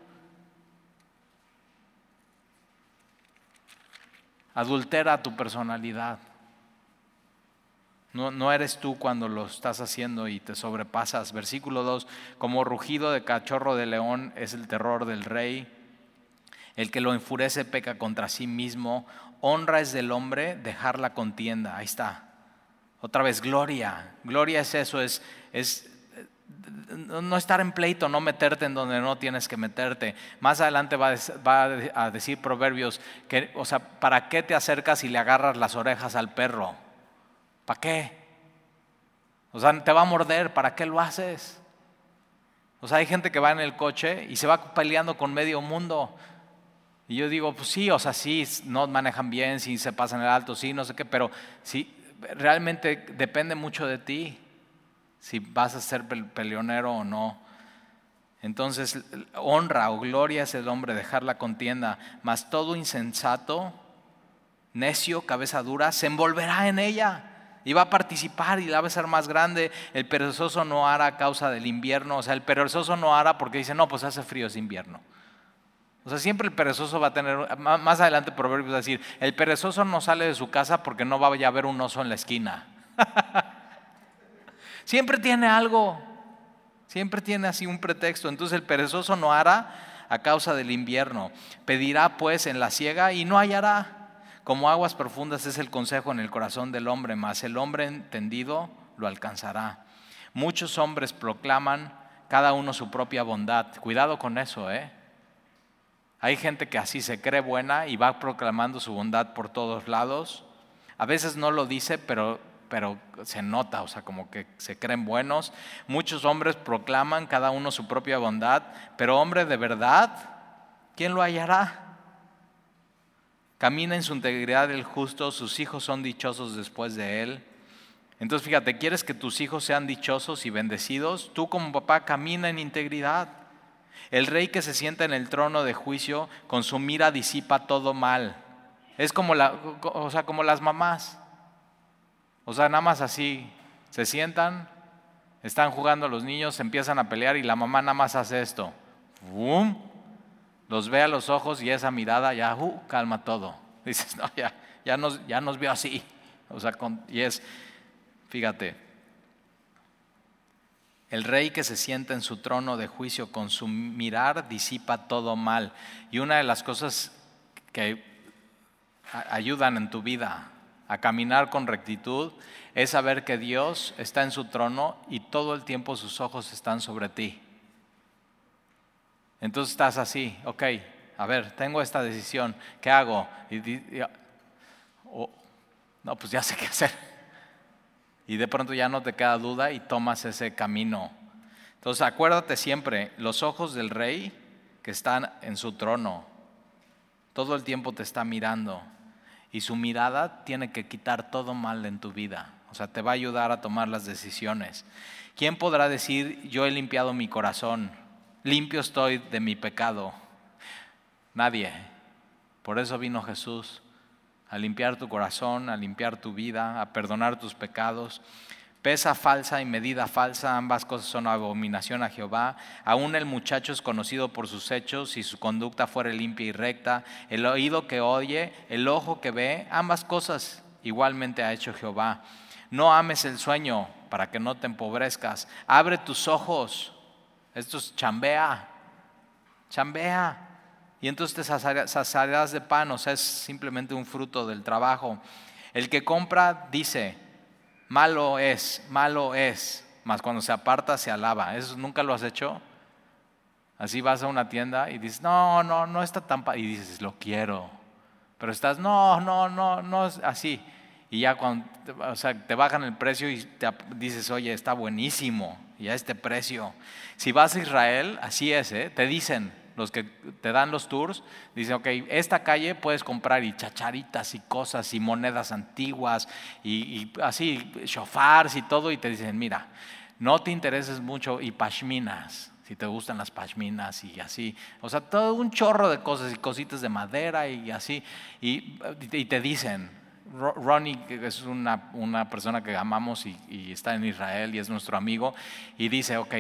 Adultera tu personalidad. No, no, eres tú cuando lo estás haciendo y te sobrepasas. Versículo 2, como rugido de cachorro de león es el terror del rey. El que lo enfurece peca contra sí mismo honra es del hombre dejar la contienda. Ahí está. Otra vez, gloria. Gloria es eso, es, es no estar en pleito, no meterte en donde no tienes que meterte. Más adelante va a decir Proverbios que, o sea, ¿para qué te acercas y le agarras las orejas al perro? ¿Para qué? O sea, te va a morder, ¿para qué lo haces? O sea, hay gente que va en el coche y se va peleando con medio mundo. Y yo digo, pues sí, o sea, sí, no manejan bien, sí se pasan el alto, sí, no sé qué, pero sí, realmente depende mucho de ti si vas a ser peleonero o no. Entonces, honra o gloria es el hombre dejar la contienda, mas todo insensato, necio, cabeza dura, se envolverá en ella y va a participar y la va a ser más grande. El perezoso no hará a causa del invierno, o sea, el perezoso no hará porque dice, no, pues hace frío, es invierno. O sea, siempre el perezoso va a tener, más adelante Proverbios va a decir, el perezoso no sale de su casa porque no va a haber un oso en la esquina. siempre tiene algo, siempre tiene así un pretexto. Entonces el perezoso no hará a causa del invierno. Pedirá pues en la ciega y no hallará. Como aguas profundas es el consejo en el corazón del hombre, mas el hombre entendido lo alcanzará. Muchos hombres proclaman cada uno su propia bondad. Cuidado con eso, ¿eh? Hay gente que así se cree buena y va proclamando su bondad por todos lados. A veces no lo dice, pero, pero se nota, o sea, como que se creen buenos. Muchos hombres proclaman cada uno su propia bondad, pero hombre de verdad, ¿quién lo hallará? Camina en su integridad el justo, sus hijos son dichosos después de él. Entonces fíjate, ¿quieres que tus hijos sean dichosos y bendecidos? Tú como papá camina en integridad. El rey que se sienta en el trono de juicio con su mira disipa todo mal. Es como, la, o sea, como las mamás. O sea, nada más así. Se sientan, están jugando los niños, empiezan a pelear y la mamá nada más hace esto. ¡Bum! Los ve a los ojos y esa mirada ya uh, calma todo. Dices, no, ya, ya, nos, ya nos vio así. O sea, y es, fíjate, el rey que se sienta en su trono de juicio con su mirar disipa todo mal. Y una de las cosas que ayudan en tu vida a caminar con rectitud es saber que Dios está en su trono y todo el tiempo sus ojos están sobre ti. Entonces estás así, ok, a ver, tengo esta decisión, ¿qué hago? no, pues ya sé qué hacer y de pronto ya no te queda duda y tomas ese camino. Entonces acuérdate siempre, los ojos del rey que están en su trono, todo el tiempo te está mirando y su mirada tiene que quitar todo mal en tu vida. O sea, te va a ayudar a tomar las decisiones. ¿Quién podrá decir, yo he limpiado mi corazón, limpio estoy de mi pecado? Nadie. Por eso vino Jesús a limpiar tu corazón, a limpiar tu vida, a perdonar tus pecados. Pesa falsa y medida falsa, ambas cosas son abominación a Jehová. Aún el muchacho es conocido por sus hechos, si su conducta fuera limpia y recta. El oído que oye, el ojo que ve, ambas cosas igualmente ha hecho Jehová. No ames el sueño para que no te empobrezcas. Abre tus ojos. Esto es chambea, chambea. Y entonces te saciarás de pan, o sea, es simplemente un fruto del trabajo. El que compra dice, malo es, malo es, mas cuando se aparta se alaba. ¿Eso nunca lo has hecho? Así vas a una tienda y dices, no, no, no está tan... Y dices, lo quiero. Pero estás, no, no, no, no es así. Y ya cuando o sea, te bajan el precio y dices, oye, está buenísimo, y a este precio. Si vas a Israel, así es, ¿eh? te dicen, los que te dan los tours, dicen, ok, esta calle puedes comprar y chacharitas y cosas y monedas antiguas y, así, shofars y todo, y te dicen, mira, no te intereses mucho y pashminas, si te gustan las pashminas y así, o sea, todo un chorro de cosas y cositas de madera y así, y, te dicen, Ronnie, es una, una, persona que amamos y, y, está en Israel y es nuestro amigo, y dice, ok,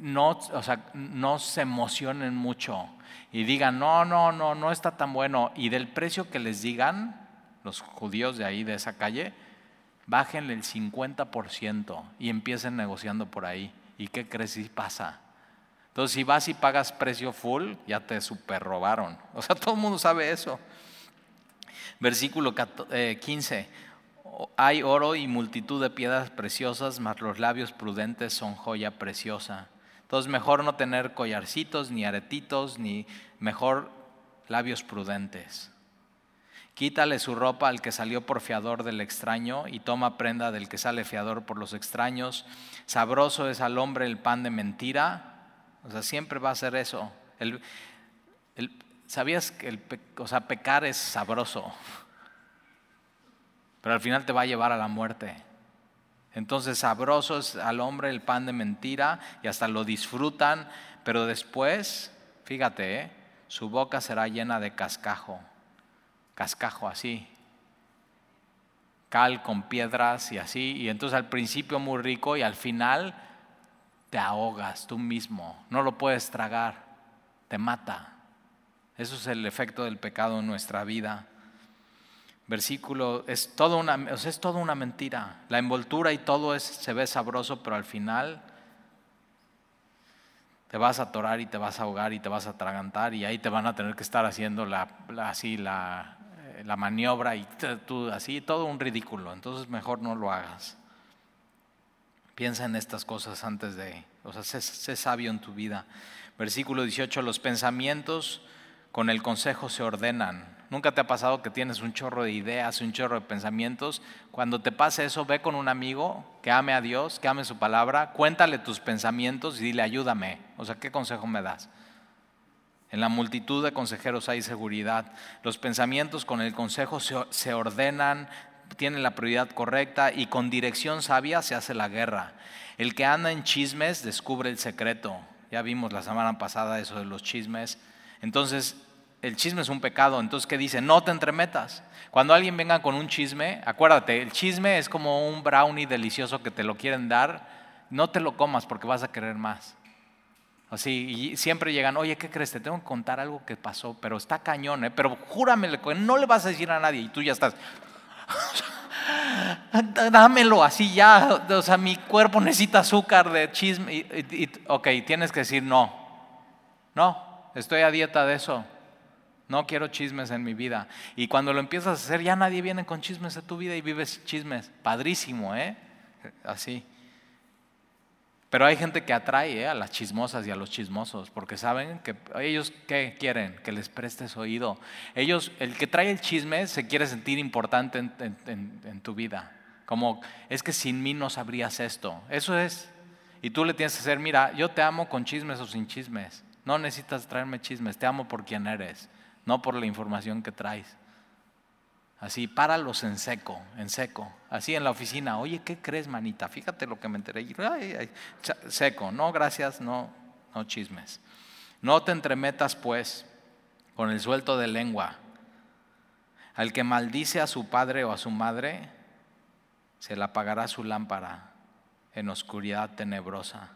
no, o sea, no se emocionen mucho y digan, no, no, no, no está tan bueno. Y del precio que les digan, los judíos de ahí, de esa calle, bájenle el 50% y empiecen negociando por ahí. ¿Y qué crees si pasa? Entonces, si vas y pagas precio full, ya te super robaron. O sea, todo el mundo sabe eso. Versículo 15. Eh, Hay oro y multitud de piedras preciosas, mas los labios prudentes son joya preciosa. Entonces mejor no tener collarcitos, ni aretitos, ni mejor labios prudentes. Quítale su ropa al que salió por fiador del extraño y toma prenda del que sale fiador por los extraños. Sabroso es al hombre el pan de mentira. O sea, siempre va a ser eso. ¿Sabías que el, o sea, pecar es sabroso? Pero al final te va a llevar a la muerte. Entonces sabroso es al hombre el pan de mentira y hasta lo disfrutan, pero después, fíjate, ¿eh? su boca será llena de cascajo, cascajo así, cal con piedras y así, y entonces al principio muy rico y al final te ahogas tú mismo, no lo puedes tragar, te mata. Eso es el efecto del pecado en nuestra vida versículo es todo una, es toda una mentira. La envoltura y todo es, se ve sabroso, pero al final te vas a atorar y te vas a ahogar y te vas a atragantar y ahí te van a tener que estar haciendo la, así la, eh, la, maniobra y tú así, todo un ridículo. Entonces mejor no lo hagas. Piensa en estas cosas antes de, o sea, sé, sé sabio en tu vida. Versículo 18, los pensamientos con el consejo se ordenan ¿Nunca te ha pasado que tienes un chorro de ideas, un chorro de pensamientos? Cuando te pase eso, ve con un amigo que ame a Dios, que ame su palabra, cuéntale tus pensamientos y dile, ayúdame. O sea, ¿qué consejo me das? En la multitud de consejeros hay seguridad. Los pensamientos con el consejo se, ordenan, tienen la prioridad correcta y con dirección sabia se hace la guerra. El que anda en chismes descubre el secreto. Ya vimos la semana pasada eso de los chismes. Entonces, el chisme es un pecado, entonces ¿qué dice? No te entremetas. Cuando alguien venga con un chisme, acuérdate, el chisme es como un brownie delicioso que te lo quieren dar, no te lo comas porque vas a querer más. Así, y siempre llegan, oye, ¿qué crees? Te tengo que contar algo que pasó, pero está cañón, ¿eh? pero júrame, no le vas a decir a nadie y tú ya estás, dámelo así ya, o sea, mi cuerpo necesita azúcar de chisme. ok, tienes que decir no, no, estoy a dieta de eso. No quiero chismes en mi vida. Y cuando lo empiezas a hacer, ya nadie viene con chismes a tu vida y vives chismes. Padrísimo, ¿eh? Así. Pero hay gente que atrae ¿eh? a las chismosas y a los chismosos, porque saben que ellos qué quieren, que les prestes oído. Ellos, el que trae el chisme se quiere sentir importante en tu vida. Como, es que sin mí no sabrías esto. Eso es. Y tú le tienes que hacer, mira, yo te amo con chismes o sin chismes. No necesitas traerme chismes, te amo por quien eres no por la información que traes. Así, páralos en seco, en seco. Así en la oficina, oye, ¿qué crees, manita? Fíjate lo que me enteré. Seco, no, gracias, no, no chismes. No te entremetas, pues, con el suelto de lengua. Al que maldice a su padre o a su madre, se le apagará su lámpara. en oscuridad tenebrosa.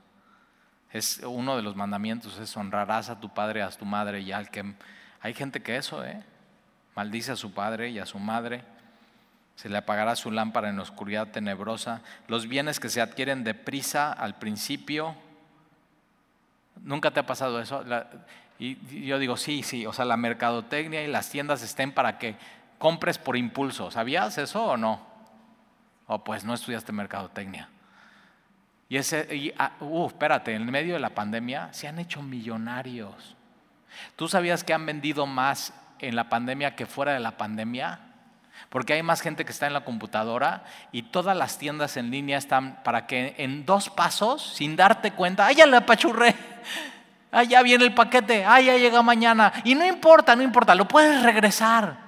Es uno de los mandamientos, es honrarás a tu padre, a tu madre y al que... Hay gente que eso, ¿eh? Maldice a su padre y a su madre. Se le apagará su lámpara en oscuridad tenebrosa. Los bienes que se adquieren deprisa al principio. ¿Nunca te ha pasado eso? y yo digo, sí, sí, o sea, la mercadotecnia y las tiendas estén para que compres por impulso. ¿Sabías eso o no? O pues no estudiaste mercadotecnia. Y ese, ah, uh, espérate, en medio de la pandemia se han hecho millonarios. ¿Tú sabías que han vendido más en la pandemia que fuera de la pandemia? Porque hay más gente que está en la computadora y todas las tiendas en línea están para que en dos pasos, sin darte cuenta, ¡ay, ya le apachurré! ¡ay, ya viene el paquete! ¡ay, ya llega mañana! Y no importa, no importa, lo puedes regresar.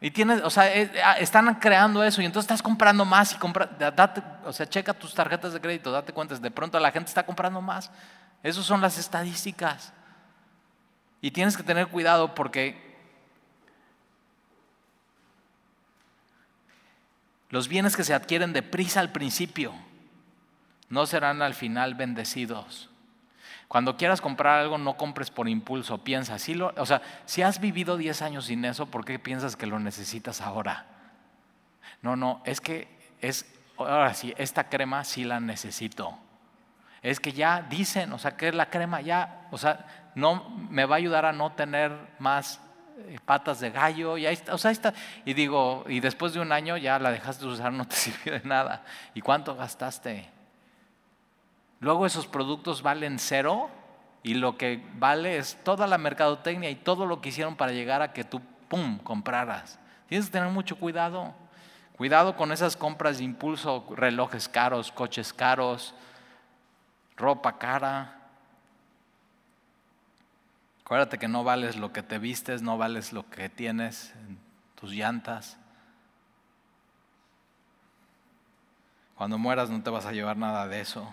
Y tienes, o sea, ah, están creando eso y entonces estás comprando más y compra, date, o sea, checa tus tarjetas de crédito, date cuenta, de pronto la gente está comprando más. Esas son las estadísticas. Y tienes que tener cuidado porque los bienes que se adquieren deprisa al principio no serán al final bendecidos. Cuando quieras comprar algo, no compres por impulso, piensa. lo, o sea, si has vivido 10 años sin eso, ¿por qué piensas que lo necesitas ahora? No, no, es que es, ahora sí, esta crema sí la necesito. Es que ya dicen, o sea, que la crema ya, o sea, no me va a ayudar a no tener más eh, patas de gallo, y ahí está, o sea, está. Y digo, y después de un año ya la dejaste de usar, no te sirvió de nada. ¿Y cuánto gastaste? Luego esos productos valen cero y lo que vale es toda la mercadotecnia y todo lo que hicieron para llegar a que tú, ¡pum!, compraras. Tienes que tener mucho cuidado. Cuidado con esas compras de impulso, relojes caros, coches caros, ropa cara. Acuérdate que no vales lo que te vistes, no vales lo que tienes en tus llantas. Cuando mueras no te vas a llevar nada de eso.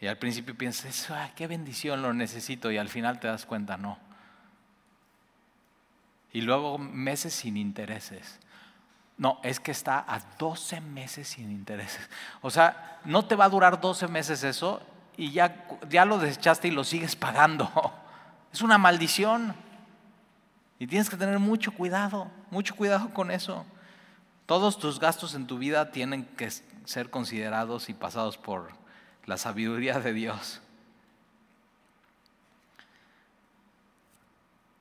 Y al principio piensas, qué bendición, lo necesito, y al final te das cuenta, no. Y luego meses sin intereses. No, es que está a 12 meses sin intereses. O sea, no te va a durar 12 meses eso y ya, ya lo desechaste y lo sigues pagando. Es una maldición. Y tienes que tener mucho cuidado, mucho cuidado con eso. Todos tus gastos en tu vida tienen que ser considerados y pasados por la sabiduría de Dios.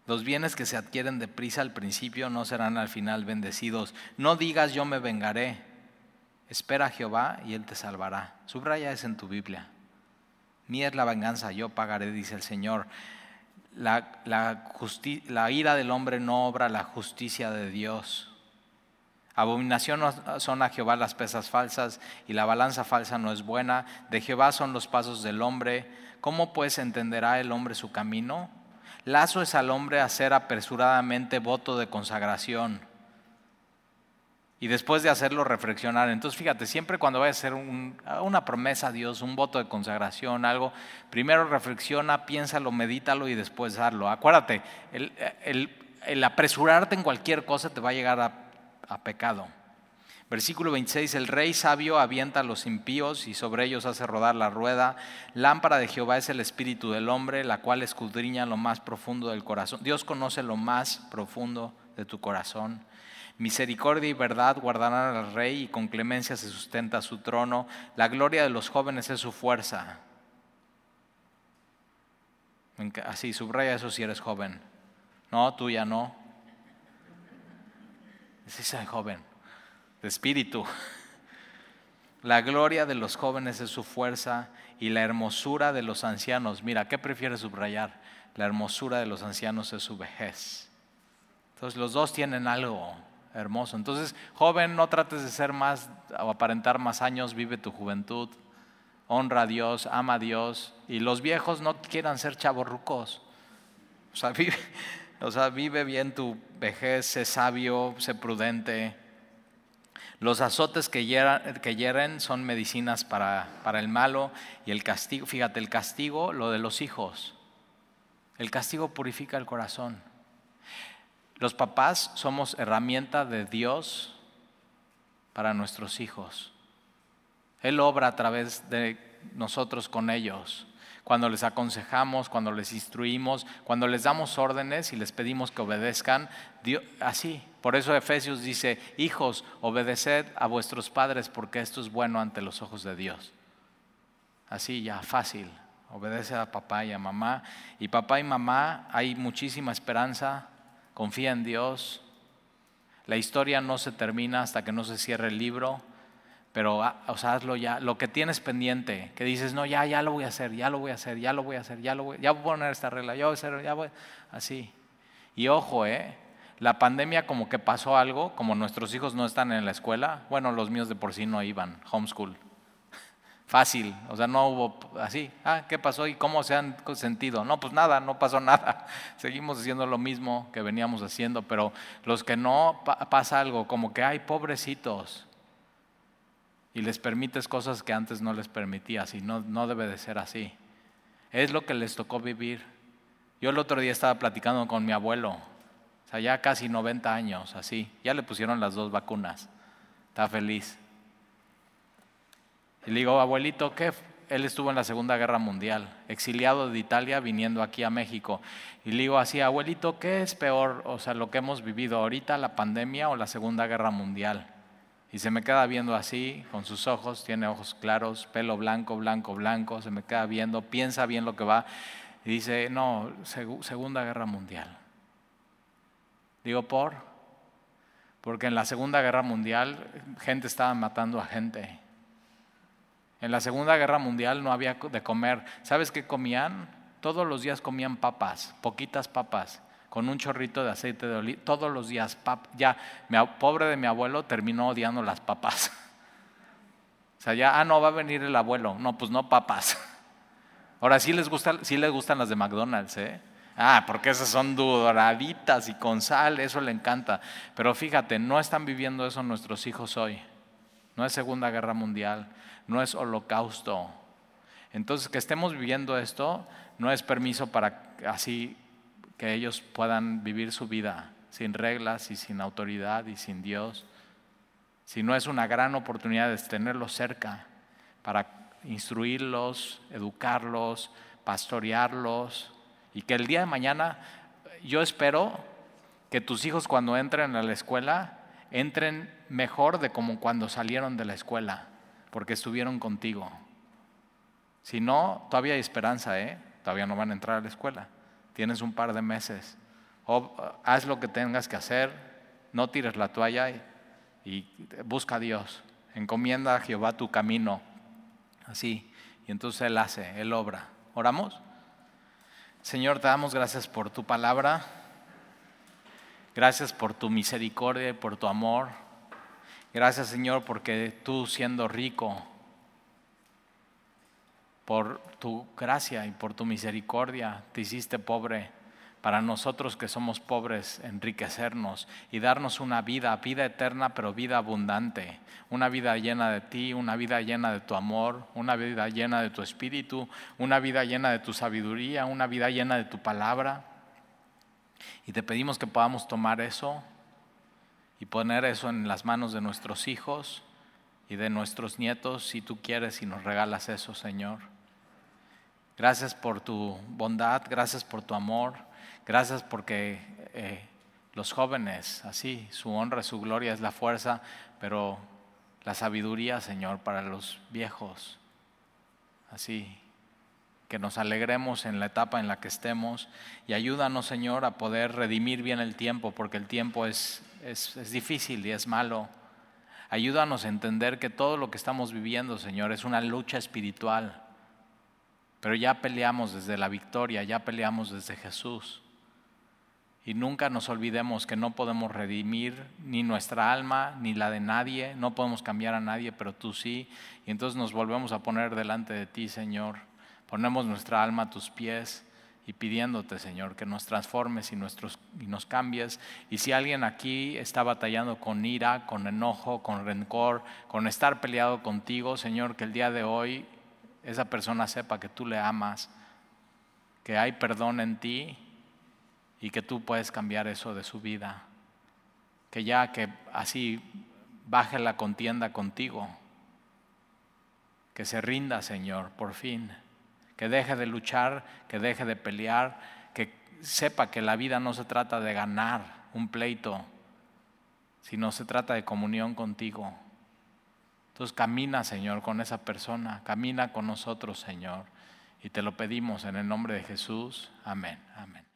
Los bienes que se adquieren deprisa al principio no serán al final bendecidos. No digas yo me vengaré. Espera a Jehová y Él te salvará. Subraya eso en tu Biblia. Mía es la venganza, yo pagaré, dice el Señor. La, la ira del hombre no obra la justicia de Dios. Abominación son a Jehová las pesas falsas y la balanza falsa no es buena. De Jehová son los pasos del hombre. ¿Cómo pues entenderá el hombre su camino? Lazo es al hombre hacer apresuradamente voto de consagración. Y después de hacerlo, reflexionar. Entonces, fíjate, siempre cuando vayas a hacer una promesa a Dios, un voto de consagración, algo, primero reflexiona, piénsalo, medítalo y después hazlo. Acuérdate, el apresurarte en cualquier cosa te va a llegar a a pecado. Versículo 26, el rey sabio avienta a los impíos y sobre ellos hace rodar la rueda. Lámpara de Jehová es el espíritu del hombre, la cual escudriña lo más profundo del corazón. Dios conoce lo más profundo de tu corazón. Misericordia y verdad guardarán al rey y con clemencia se sustenta su trono. La gloria de los jóvenes es su fuerza. Así, subraya eso si eres joven. No, tú ya no. Sí, soy joven, de espíritu. La gloria de los jóvenes es su fuerza y la hermosura de los ancianos. Mira, ¿qué prefiere subrayar? La hermosura de los ancianos es su vejez. Entonces los dos tienen algo hermoso. Entonces, joven, no trates de ser más o aparentar más años, vive tu juventud, honra a Dios, ama a Dios. Y los viejos no quieran ser chavorrucos. O sea, vive, o sea, vive bien tu vejez, sé sabio, sé prudente. Los azotes que, hieren, son medicinas para, para el malo y el castigo, fíjate, el castigo, lo de los hijos. El castigo purifica el corazón. Los papás somos herramienta de Dios para nuestros hijos. Él obra a través de nosotros con ellos. Cuando les aconsejamos, cuando les instruimos, cuando les damos órdenes y les pedimos que obedezcan, así. Por eso Efesios dice, hijos, obedeced a vuestros padres porque esto es bueno ante los ojos de Dios. Así ya, fácil. Obedece a papá y a mamá. Y papá y mamá, hay muchísima esperanza. Confía en Dios. La historia no se termina hasta que no se cierre el libro. Pero, ah, o hazlo ya. Lo que tienes pendiente, que dices, no, ya, ya lo voy a hacer, ya lo voy a hacer, ya lo voy a hacer, ya lo voy, voy a poner esta regla, ya voy a hacer, ya voy. Así. Y ojo, ¿eh? La pandemia como que pasó algo, como nuestros hijos no están en la escuela, bueno, los míos de por sí no iban, homeschool, fácil, o sea, no hubo así, ah, ¿qué pasó y cómo se han sentido? No, pues nada, no pasó nada, seguimos haciendo lo mismo que veníamos haciendo, pero los que no pasa algo, como que hay pobrecitos, y les permites cosas que antes no les permitías, y no, no debe de ser así. Es lo que les tocó vivir. Yo el otro día estaba platicando con mi abuelo, o sea, ya casi 90 años, así, ya le pusieron las dos vacunas, está feliz. Y le digo, abuelito, ¿qué? Él estuvo en la Segunda Guerra Mundial, exiliado de Italia, viniendo aquí a México. Y le digo así, abuelito, ¿qué es peor? O sea, lo que hemos vivido ahorita, la pandemia o la Segunda Guerra Mundial. Y se me queda viendo así, con sus ojos, tiene ojos claros, pelo blanco, blanco, blanco, se me queda viendo, piensa bien lo que va. Y dice, no, Segunda Guerra Mundial. Digo, ¿por? Porque en la Segunda Guerra Mundial gente estaba matando a gente. En la Segunda Guerra Mundial no había de comer. ¿Sabes qué comían? Todos los días comían papas, poquitas papas, con un chorrito de aceite de oliva. Todos los días, pap ya, mi, pobre de mi abuelo terminó odiando las papas. O sea, ya, ah, no, va a venir el abuelo. No, pues no papas. Ahora sí les, gusta, sí les gustan las de McDonald's, ¿eh? Ah, porque esas son doraditas y con sal, eso le encanta. Pero fíjate, no están viviendo eso nuestros hijos hoy. No es Segunda Guerra Mundial no es holocausto. Entonces, que estemos viviendo esto no es permiso para así que ellos puedan vivir su vida sin reglas y sin autoridad y sin Dios, sino es una gran oportunidad de tenerlos cerca para instruirlos, educarlos, pastorearlos y que el día de mañana yo espero que tus hijos cuando entren a la escuela entren mejor de como cuando salieron de la escuela porque estuvieron contigo. Si no, todavía hay esperanza, ¿eh? Todavía no van a entrar a la escuela. Tienes un par de meses. O, haz lo que tengas que hacer, no tires la toalla y, y busca a Dios. Encomienda a Jehová tu camino. Así. Y entonces Él hace, Él obra. ¿Oramos? Señor, te damos gracias por tu palabra. Gracias por tu misericordia y por tu amor. Gracias Señor porque tú siendo rico, por tu gracia y por tu misericordia, te hiciste pobre para nosotros que somos pobres, enriquecernos y darnos una vida, vida eterna, pero vida abundante, una vida llena de ti, una vida llena de tu amor, una vida llena de tu espíritu, una vida llena de tu sabiduría, una vida llena de tu palabra. Y te pedimos que podamos tomar eso y poner eso en las manos de nuestros hijos y de nuestros nietos, si tú quieres y nos regalas eso, Señor. Gracias por tu bondad, gracias por tu amor, gracias porque eh, los jóvenes, así, su honra, su gloria es la fuerza, pero la sabiduría, Señor, para los viejos, así, que nos alegremos en la etapa en la que estemos y ayúdanos, Señor, a poder redimir bien el tiempo, porque el tiempo es es, difícil y es malo. Ayúdanos a entender que todo lo que estamos viviendo, Señor, es una lucha espiritual. Pero ya peleamos desde la victoria, ya peleamos desde Jesús. Y nunca nos olvidemos que no podemos redimir ni nuestra alma ni la de nadie, no podemos cambiar a nadie, pero tú sí. Y entonces nos volvemos a poner delante de ti, Señor. Ponemos nuestra alma a tus pies y pidiéndote, Señor, que nos transformes y, nuestros, y nos cambies. Y si alguien aquí está batallando con ira, con enojo, con rencor, con estar peleado contigo, Señor, que el día de hoy esa persona sepa que tú le amas, que hay perdón en ti y que tú puedes cambiar eso de su vida. Que ya que así baje la contienda contigo. Que se rinda, Señor, por fin. Que deje de luchar, que deje de pelear, que sepa que la vida no se trata de ganar un pleito, sino se trata de comunión contigo. Entonces camina, Señor, con esa persona, camina con nosotros, Señor. Y te lo pedimos en el nombre de Jesús. Amén. Amén.